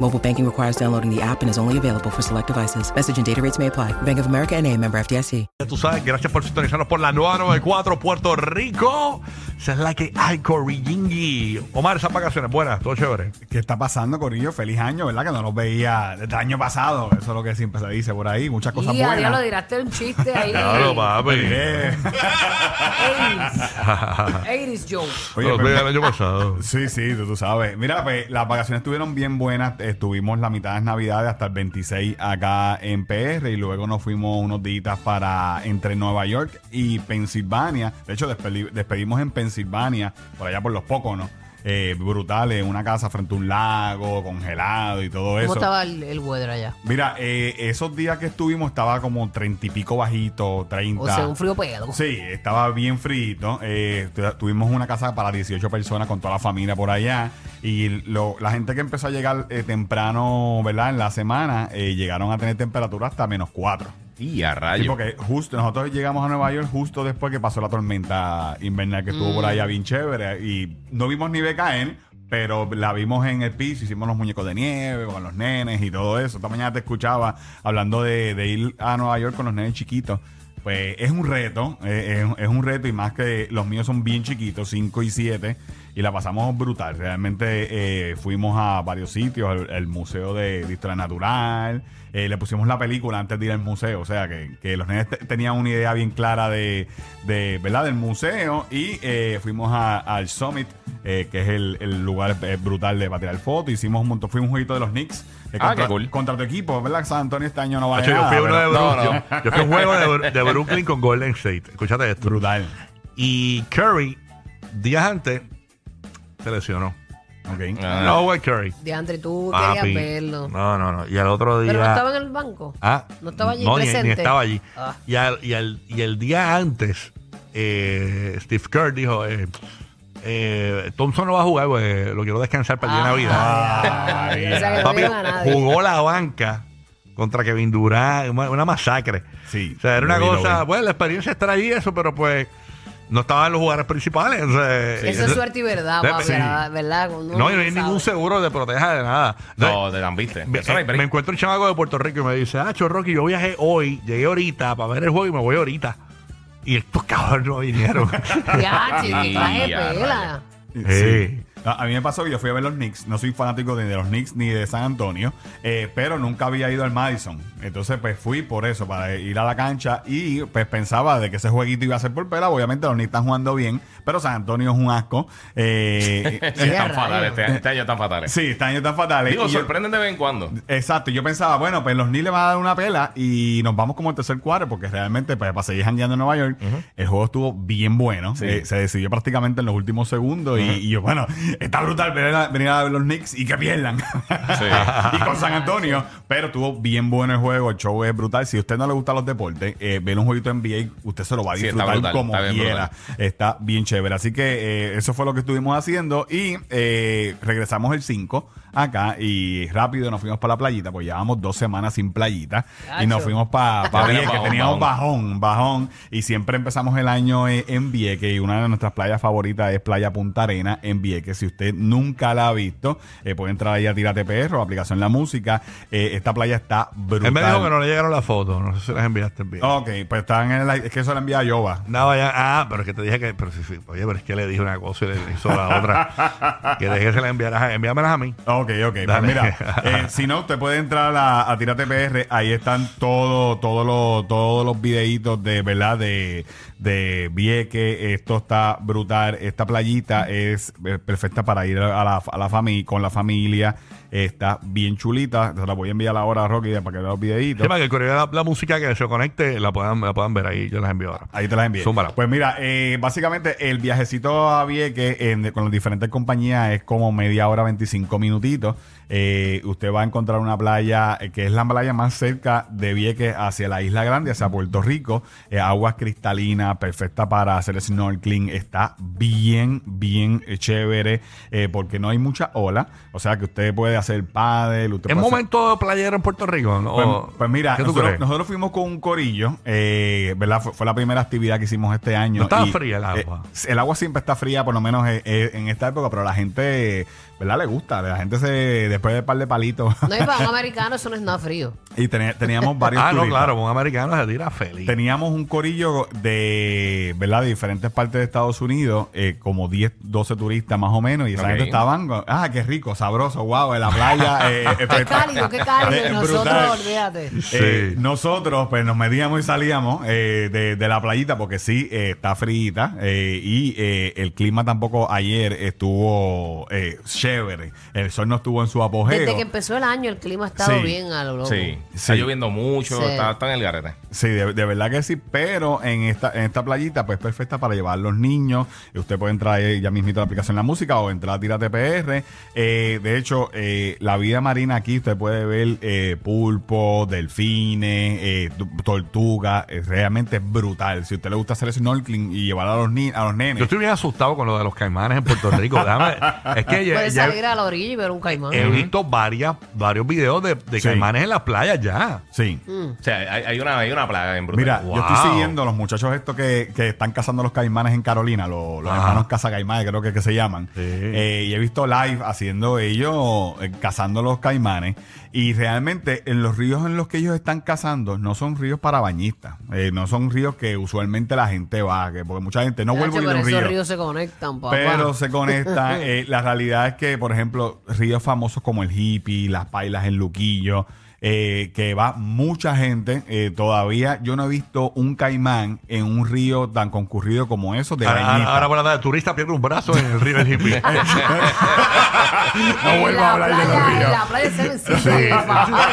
Mobile banking requires downloading the app and is only available for select devices. Message and data rates may apply. Bank of America and a member FDIC. Ya Tú sabes, gracias por sintonizarnos por la nueva 94 Puerto Rico. Esa es la que hay, Corrilingui. Omar, esas vacaciones buenas, todo chévere. ¿Qué está pasando, Corillo? Feliz año, ¿verdad? Que no los veía desde el año pasado. Eso es lo que siempre se dice por ahí. Muchas cosas Y a buenas. lo dirás un chiste ahí. Claro, papi. 80s. 80s joke. Oye, Los pero- vi el año pasado. Sí, sí, tú, tú sabes. Mira, pues las vacaciones estuvieron bien buenas. Estuvimos la mitad de navidades hasta el 26 acá en PR y luego nos fuimos unos días para entre Nueva York y Pensilvania. De hecho, despedi- despedimos en Pensilvania, por allá por los pocos, ¿no? Eh, brutal, en una casa frente a un lago, congelado y todo eso. ¿Cómo estaba el, el weather allá? Mira, eh, esos días que estuvimos estaba como treinta y pico bajito, 30. O sea, un frío pegado. Sí, estaba bien frito. Eh, tu- tuvimos una casa para 18 personas con toda la familia por allá. Y lo- la gente que empezó a llegar eh, temprano, ¿verdad? En la semana, eh, llegaron a tener temperatura hasta menos 4. Y a Sí, rayo. porque justo nosotros llegamos a Nueva York justo después que pasó la tormenta invernal que estuvo por allá bien chévere. Y no vimos nieve caer, pero la vimos en el piso, hicimos los muñecos de nieve con los nenes y todo eso. Esta mañana te escuchaba hablando de, de ir a Nueva York con los nenes chiquitos. Pues es un reto, eh, es, es un reto y más que los míos son bien chiquitos, 5 y 7, y la pasamos brutal. Realmente eh, fuimos a varios sitios, el, el Museo de, de Historia Natural, eh, le pusimos la película antes de ir al museo, o sea que, que los nenes te- tenían una idea bien clara de, de ¿verdad? del museo y eh, fuimos a- al Summit, eh, que es el, el lugar brutal de para tirar fotos, hicimos un montón, fuimos un jueguito de los Knicks Ah, contra, qué cool. contra tu equipo, ¿verdad? San Antonio este año no va a yo fui a uno de No, Brooklyn. no. Yo, yo fui a un juego de, de Brooklyn con Golden State. Escúchate esto. Brutal. Y Curry, días antes, se lesionó. Ok. Ah. Curry. De Andre, tú Papi. querías verlo. No, no, no. Y al otro día. Pero no estaba en el banco. Ah, No estaba allí no, presente. Ni, estaba allí. Ah. Y, al- y, al- y el día antes, eh, Steve Kerr dijo: eh, eh, Thompson no va a jugar, pues lo quiero descansar para el día de Navidad. Ay, Papi, jugó la banca contra Kevin Durant, una, una masacre. Sí, O sea, era una cosa, bueno, la experiencia estar ahí, eso, pero pues no estaban los jugadores principales. o sea, Eso es suerte y verdad, Sí, papi, sí. ¿verdad? No, no hay sabe. ningún seguro de proteja de nada. No, te la viste. Me, eh, me encuentro un chamaco de Puerto Rico y me dice, ah, Rocky, yo viajé hoy, llegué ahorita para ver el juego y me voy ahorita. Y estos cabrones no vinieron. Ya, traje Ya, pela. Sí. A, a mí me pasó que yo fui a ver los Knicks. No soy fanático ni de los Knicks ni de San Antonio, eh, pero nunca había ido al Madison. Entonces, pues fui por eso, para ir a la cancha y pues pensaba de que ese jueguito iba a ser por pela. Obviamente los Knicks están jugando bien, pero San Antonio es un asco. Eh, Sí, Ya, están fatales. Este, este año están fatales. sí, este año están fatales. Digo, Y yo- sorprenden de vez en cuando. Exacto, yo pensaba, bueno, pues los Knicks le van a dar una pela y nos vamos como el tercer cuadro, porque realmente, pues para seguir jangueando en Nueva York, el juego estuvo bien bueno. Sí. Eh, se decidió prácticamente en los últimos segundos y, y yo, bueno, está brutal venir a, venir a ver los Knicks y que pierdan. y con San Antonio, pero estuvo bien bueno el juego, el show es brutal. Si a usted no le gustan los deportes, eh, ver un jueguito NBA, usted se lo va a Sí, disfrutar brutal, como está quiera. Está bien chévere. Así que eh, eso fue lo que estuvimos haciendo y eh, regresamos el 5 acá y rápido nos fuimos para la playita, pues llevamos dos semanas sin playita y nos fuimos para pa Vieques, bajón, teníamos bajón, bajón y siempre empezamos el año en Vieques y una de nuestras playas favoritas es Playa Punta Arena en Vieques. Si usted nunca la ha visto, eh, puede entrar ahí a Tírate PR o aplicación La Música. Eh, esta playa está brutal. Él me dijo que no le llegaron las fotos. No sé si las enviaste bien. Ok, pues están en el... Es que eso lo envía a Yoba. No, vaya. Ah, pero es que te dije que. Pero sí, sí. Oye, pero es que le dije una cosa y le hizo la otra. que dejé que se la enviaras. Envíamelas a mí. Ok, ok. Pues mira, eh, si no, usted puede entrar a, a Tírate PR. Ahí están todo, todo los, todos los videitos de, ¿verdad? De, de Vieque. Esto está brutal. Esta playita es eh, para ir a la, a la familia, con la familia. Está bien chulita. Se la voy a enviar ahora a Rocky para que vea los videitos. Sí, para que de la, la música que se conecte la puedan, la puedan ver ahí. Yo las envío ahora. Ahí te las. Zúmbala. Pues mira, eh, básicamente el viajecito a Vieques con las diferentes compañías es como media hora, 25 minutitos. Eh, usted va a encontrar una playa eh, que es la playa más cerca de Vieques hacia la Isla Grande, hacia Puerto Rico. Aguas cristalinas, perfecta para hacer snorkeling. Está bien, bien chévere porque no hay mucha ola. O sea que usted puede hacer paddle. Usted ¿Es puede hacer- momento playero en Puerto Rico? ¿no? pues, ¿O- pues mira, ¿qué tú nosotros, crees? nosotros fuimos con un corillo, eh, ¿verdad? Fue, fue la primera actividad que hicimos este año. ¿No estaba y, fría el agua? eh, el agua siempre está fría, por lo menos eh, eh, en esta época, pero a la gente, ¿verdad? Le gusta. La gente se, después de par de palitos. No, y para un americano eso no es nada frío. y teníamos varios Ah, no, turistas. claro, un americano se tira feliz. Teníamos un corillo de, ¿verdad? De diferentes partes de Estados Unidos, eh, como 10, 12 turistas más o menos, y esa gente estaban, ah, qué rico, sabroso, wow, en la playa. eh, Qué espect- cálido, qué cálido. Eh, nosotros, olvídate. Sí. Eh, nosotros pues nos metíamos y salíamos eh, de, de la playita porque sí, eh, está fríita eh, y eh, el clima tampoco ayer estuvo eh, chévere. El sol no estuvo en su apogeo. Desde que empezó el año el clima ha estado Sí. bien a lo loco. Sí. Está Sí. lloviendo mucho, Sí. está, está en el garete. Sí, de, de verdad que sí, pero en esta, en esta playita pues perfecta para llevar los niños. Usted puede entrar ahí ya mismito a la aplicación La Música o entrar a Tírate PR. Eh, de hecho, eh, la vida marina aquí usted puede ver eh, pulpo, delfines, eh, tu- tortuga. Es realmente brutal. Si a usted le gusta hacer snorkeling y llevar a los, ni a los nenes. Yo estoy bien asustado con lo de los caimanes en Puerto Rico. Déjame- es que ya, Puedes ya salir a la orilla y ver un caimán. he visto varias, varios videos de, de Sí. caimanes en las playas ya. Sí. O sea, hay, hay una, hay una plaga en brutal. Mira, Wow. yo estoy siguiendo a los muchachos estos que, que están cazando los caimanes en Carolina, los, hermanos caimanes creo que, que se llaman. Sí. Eh, y he visto live haciendo ellos, cazando los caimanes. Y realmente en los ríos en los que ellos están cazando no son ríos para bañistas. Eh, no son ríos que usualmente la gente va. Que, porque mucha gente no vuelve a ir a un esos río. ríos se conectan, papá. Pero se conecta. eh, la realidad es que, por ejemplo, ríos famosos como el Hippie, las Pailas en Luquillo, eh, que va mucha gente. eh, todavía yo no he visto un caimán en un río tan concurrido como eso de Ahora, bañista. ahora, ahora, de turista pierde un brazo en el río del hippie. no vuelvo a hablar de los playa, ríos. La playa Sisters, papá.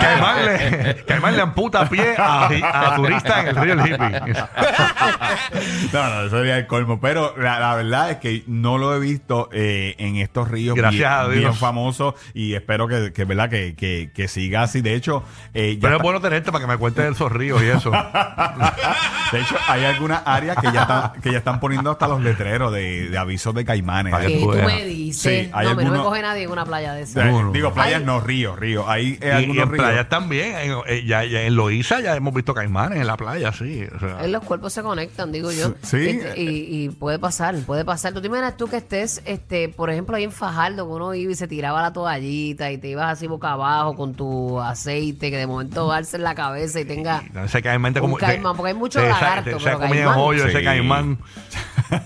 Caimán le, Caimán le amputa pie a, a turista en el río del hippie. No, no, eso sería el colmo. Pero la, la verdad es que no lo he visto eh, en estos ríos Gracias bien, a Dios. bien famosos y espero que, que, ¿verdad? Que, que, que siga así. De hecho, eh, ya Pero es está- bueno tenerte para que me cuentes esos ríos y eso. De hecho, hay algunas áreas que ya están, que ya están poniendo hasta los letreros de, de avisos de caimanes. Para Que tú tú me veas. dices. Sí, hay no, me no me coge nadie en una playa de Eh, esas. Digo, playas Ay. no, ríos, ríos. Hay eh, Y, y algunos en ríos. playas también. En, eh, ya, ya en Loíza ya hemos visto caimanes en la playa, sí. o sea. En los cuerpos se conectan, digo yo. Sí. Y, y- y puede pasar, puede pasar. ¿Tú te imaginas tú que estés, este, por ejemplo, ahí en Fajardo, que uno iba y se tiraba la toallita y te ibas así boca abajo con tu aceite, que de momento darse en la cabeza y tenga... Ese caimán te Un caimán, porque hay mucho te lagarto, te- Se pero come el caimán. hoyo ese Sí. caimán.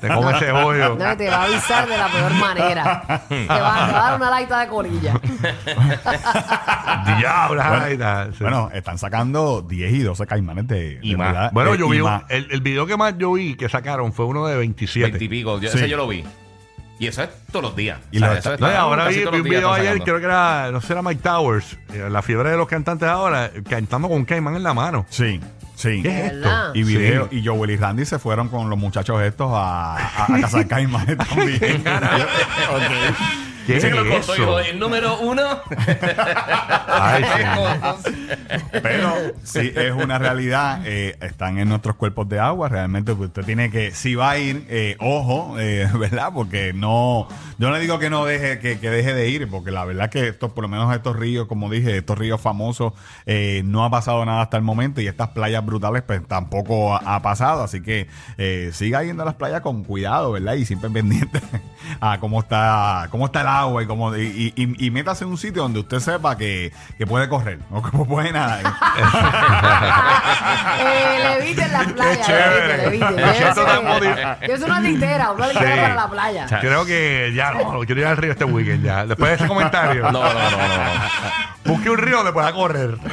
Te come ese hoyo. No, te va a avisar de la peor manera. te, va, te va a dar una laita de colilla. Diablo. Bueno, ay, tal, sí. Bueno, están sacando 10 y 12 caimanes de, Y de más. verdad. Bueno, Eh, yo y vi un- más. el, el video que más yo vi que sacaron fue uno de 27. Veintipico. Yo, Sí. Ese yo lo vi. Y eso es todos los días. Y O sea, lo- eso No, y ahora casi vi, todos vi los un días video están ayer, sacando. creo que era, no sé, era Mike Towers, eh, la fiebre de los cantantes ahora, cantando con un caimán en la mano. Sí, sí. ¿Qué es esto? ¿Verdad? Y video, Sí. y Joel y Randy se fueron con los muchachos estos a, a, a cazar caimanes también. Ok. ¿Qué es lo cortó eso? el número uno. Ay. Pero sí es una realidad, eh, están en nuestros cuerpos de agua, realmente pues, usted tiene que, si va a ir, eh, ojo, eh, ¿verdad? Porque no, yo no le digo que no deje, que, que deje de ir, porque la verdad que estos, por lo menos estos ríos, como dije, estos ríos famosos, no ha pasado nada hasta el momento y estas playas brutales pues tampoco ha, ha pasado, así que siga yendo a las playas con cuidado, ¿verdad? Y siempre pendiente a cómo está cómo está el agua y cómo y, y, y métase en un sitio donde usted sepa que, que puede correr o que puede nadar. eh, levite en la playa. chévere. levite, levite. Me siento tan Llévese- motivado. llévese una litera, una litera Sí. para la playa. Creo que ya no, quiero ir al río este weekend ya. Después de ese comentario, No, no, no, no. Busque un río donde pueda correr.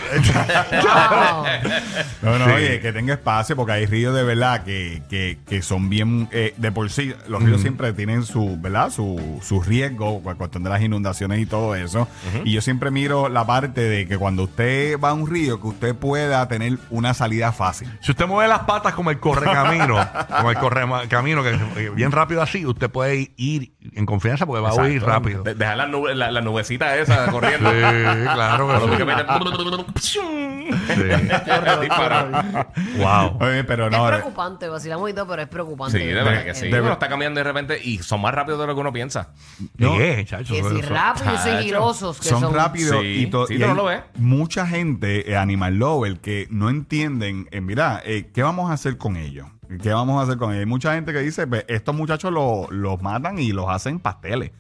No, no, Sí. oye, que tenga espacio porque hay ríos de verdad que, que, que son bien eh, de por sí. Los ríos siempre tienen su, ¿verdad? Su, su riesgo, con cuestión de las inundaciones y todo eso. Y yo siempre miro la parte de que cuando usted va a un río, que usted pueda tener una salida fácil. Si usted mueve las patas como el correcamino, como el correcamino, que que bien rápido así, usted puede ir en confianza porque va a huir Exacto. rápido. De- dejar las nube, la, la nubecita esa corriendo. Sí, claro que Cuando sí. Dispara. Wow. Oye, pero Es no. preocupante, vacilamos y todo, pero es preocupante. Sí, de verdad que sí. eh, Uno está cambiando de repente y son más rápidos de lo que uno piensa. ¿De qué, chacho? Que si Eso- rápidos y Chacho. sigilosos que son, son. rápidos Sí, y, to- sí, y tú no hay lo ves. mucha gente, eh, animal lover, que no entienden, eh, mira, eh, ¿qué vamos a hacer con ellos? ¿Qué vamos a hacer con ellos? Hay mucha gente que dice, "Ve, estos muchachos lo- los matan y los hacen pasteles.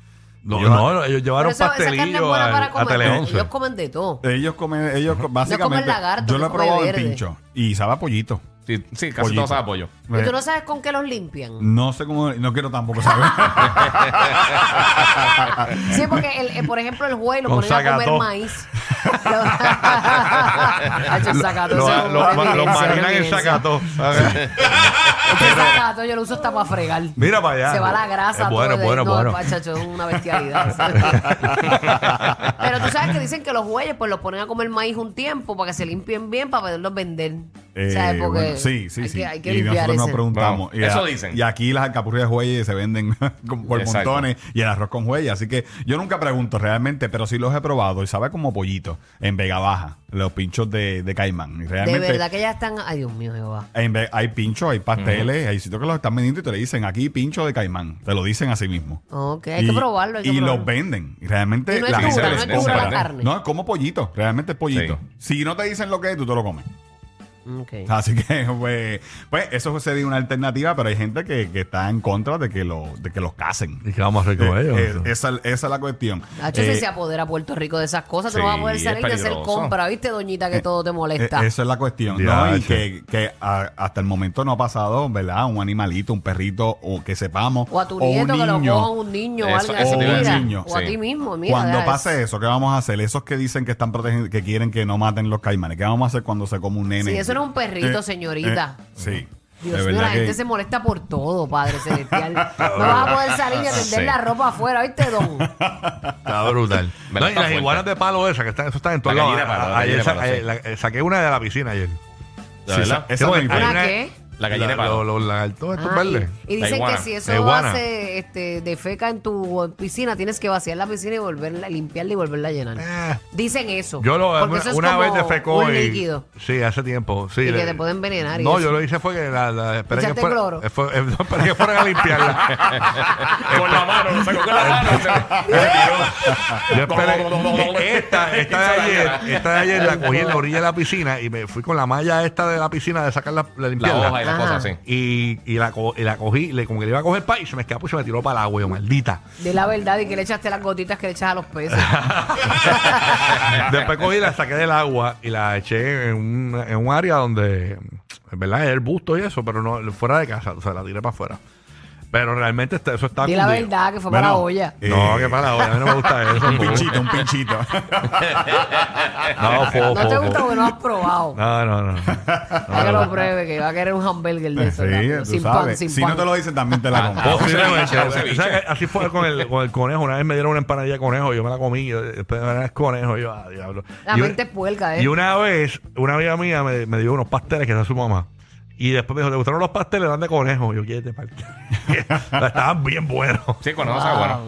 No, Ellos- no, ellos llevaron eso- esa pastelillo a, a comer. Tele porque 11. Ellos comen de todo. Ellos comen, ellos básicamente. lagarto, yo lo he probado en pincho y sabe a pollito. Sí, sí casi Pollito. todo sabe a pollo. ¿Y tú no sabes con qué los limpian? No sé cómo, no quiero tampoco saber. Sí, porque, el, eh, por ejemplo, el juez lo Con ponen a comer sacató. maíz. Hacho, el sacató, Lo, eso es lo- una lo evidencia, marinan en sacató. Este sacató yo lo uso hasta para fregar. Mira para allá. Se va la grasa. Es bueno, todo de- bueno, no, bueno. pachacho, es una bestialidad. Pero tú sabes que dicen que los bueyes pues los ponen a comer maíz un tiempo para que se limpien bien para poderlos vender. Eh, ¿Sabes? Porque bueno, sí, sí, hay sí. Que, hay que y nosotros nos ese. preguntamos. Bueno, y, eso a- dicen. y aquí las alcapurrias de jueyes se venden por Exacto. montones y el arroz con jueyes. Así que yo nunca pregunto realmente, pero sí los he probado y sabe como pollito en Vega Baja, los pinchos de, de caimán. Y De verdad que ya están. Ay, Dios mío, Jehová. en hay pinchos, hay pasteles, hay sitios que los están vendiendo y te le dicen aquí pincho de caimán. Te lo dicen así mismo. Ok, hay y, que probarlo. Hay que y probarlo. los venden. Y realmente Y no es la gente no les es la carne. No, es como pollito. Realmente es pollito. Si no te dicen lo que es, tú te lo comes. Ok. Así que, pues, pues, eso sería una alternativa, pero hay gente que, que está en contra de que, lo, de que los casen. ¿Y qué vamos a hacer con Eh, ellos? eh, esa, esa es la cuestión. Nacho, Eh, si se apodera Puerto Rico de esas cosas, tú sí, no vas a poder salir de hacer compra, ¿viste, doñita? Que todo te molesta. eh, esa es la cuestión, ¿no? Y que, que a- hasta el momento no ha pasado, ¿verdad? Un animalito, un perrito, o que sepamos. o a tu un nieto que lo niño. coja un niño o Eso- algo mira. Niño, o a ti mismo, mira. Cuando pase eso, ¿qué vamos a hacer? Esos que dicen que están protegiendo, que quieren que no maten los caimanes, ¿qué vamos a hacer cuando se come un nene? Sí, eso un perrito, Eh, señorita. eh, sí. Dios mío, la gente se molesta por todo, Padre Celestial. no vas a poder salir y atender Sí. la ropa afuera, ¿viste, don? Está brutal. No, y está las iguanas de palo esas, que están, eso están en la Ayer sa- palo, eh, saqué una de la piscina ayer. Esa Sí, es mi hay ¿Una una- qué? La gallina de la- palo. Los los lagartos estos Ay, verdes. y La dicen iguana. que si La eso iguana. hace este, defeca en tu piscina, tienes que vaciar la piscina y volverla, limpiarla y volverla a llenar. Eh, Dicen eso. Yo lo, porque una, eso es una como vez defecó un y- líquido. Sí, hace tiempo. Sí, Y que te puede envenenar y No, eso. yo lo hice fue que la, la esperé que ¿Echaste fuera, cloro? eh, fue- eh, no, esperé que fueran a limpiarla. Con la mano, lo sacó con la mano. y se- Yo esperé. esta, esta de ayer, esta de ayer la cogí en la orilla de la piscina y me fui con la malla esta de la piscina de sacar la, la La limpiarla. hoja y la Ajá. cosa así. Y, y, la, co- y la cogí, le, como que le iba a coger pa y se me escapó y se me tiró para el agua, yo, maldita. Di la verdad y que le echaste las gotitas que le echas a los peces. Después cogí, la saqué del agua y la eché en un, en un área donde, en verdad, es el busto y eso, pero no fuera de casa, o sea, la tiré para afuera. Pero realmente está- eso está Di la cundido. verdad que fue para la Bueno, olla. eh, No, que para la olla, a mí no me gusta eso. Un pinchito, un pinchito. No, fo, No te fo, gusta fo. porque no has probado. No, no, no. Para que lo pruebe, que va a querer un hamburger de eso. sí, tú sin pan, sabes. sin si pan. no te lo dicen, también te la Ah, compro. Posiblemente. ceviche, un ceviche. ¿Sabes que Así fue con el, con el conejo. Una vez me dieron una empanadilla de conejo, yo me la comí, yo, después me el conejo, yo, ah, diablo. La Y mente es puerca, ¿eh? Y una vez, una amiga mía me, me dio unos pasteles que era su mamá. Y después me dijo, ¿te gustaron los pasteles? Eran de conejo. Yo, ¿qué te parte? Estaban bien buenos. Sí, con eso sabe bueno.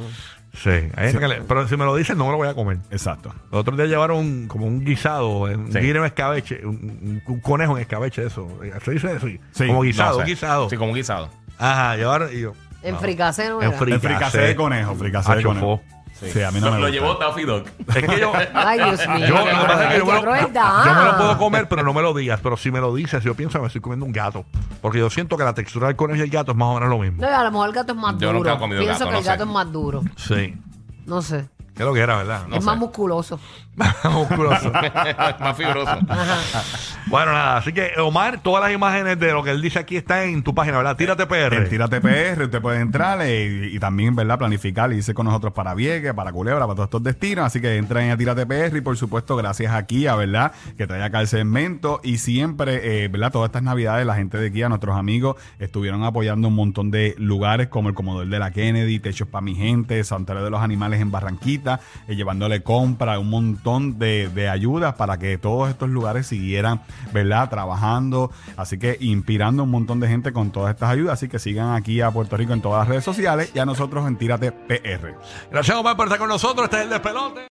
Sí, que le- pero si me lo dicen, no me lo voy a comer. Exacto. Los otros días llevaron como un guisado, un Sí. guineo en escabeche, un, un- un conejo en escabeche, eso. ¿Se dice eso? Sí, como guisado, No sé. guisado. Sí, como un guisado. Ajá, llevaron y yo. En no. fricase no En era. fri- El fricasé de conejo, fricasé de conejo. fo. Sí, a mí no lo, me lo gusta. llevó Daffy Duck. Es que yo. Ay, Dios mío. Yo, lo que pasa es que yo, me lo, crueldad. yo me lo puedo comer, pero no me lo digas. Pero si me lo dices, yo pienso que me estoy comiendo un gato. Porque yo siento que la textura del conejo y el gato es más o menos lo mismo. No, a lo mejor el gato es más Yo duro. nunca he comido Pienso gato, que no el gato sé. es más duro. Sí. No sé. ¿Qué es lo que era, verdad? No es sé. más musculoso. Musculoso. Más fibroso. bueno, nada. Así que, Omar, todas las imágenes de lo que él dice aquí están en tu página, ¿verdad? Tírate En PR. Tírate PR, usted puede entrar eh, y, y también, ¿verdad? Planificar y irse con nosotros para Vieques, para Culebra, para todos estos destinos. Así que entren a Tírate PR y, por supuesto, gracias a Kia, ¿verdad? Que trae acá el segmento. Y siempre, eh, ¿verdad? Todas estas navidades, la gente de Kia, nuestros amigos, estuvieron apoyando un montón de lugares como el Comodor de la Kennedy, Techos para mi gente, Santuario de los Animales en Barranquita, eh, llevándole compra, un montón de, de ayudas para que todos estos lugares siguieran, ¿verdad? Trabajando. Así que inspirando un montón de gente con todas estas ayudas. Así que sigan aquí a Puerto Rico en todas las redes sociales y a nosotros en Tírate PR. Gracias, Omar, por estar con nosotros. Este es el despelote.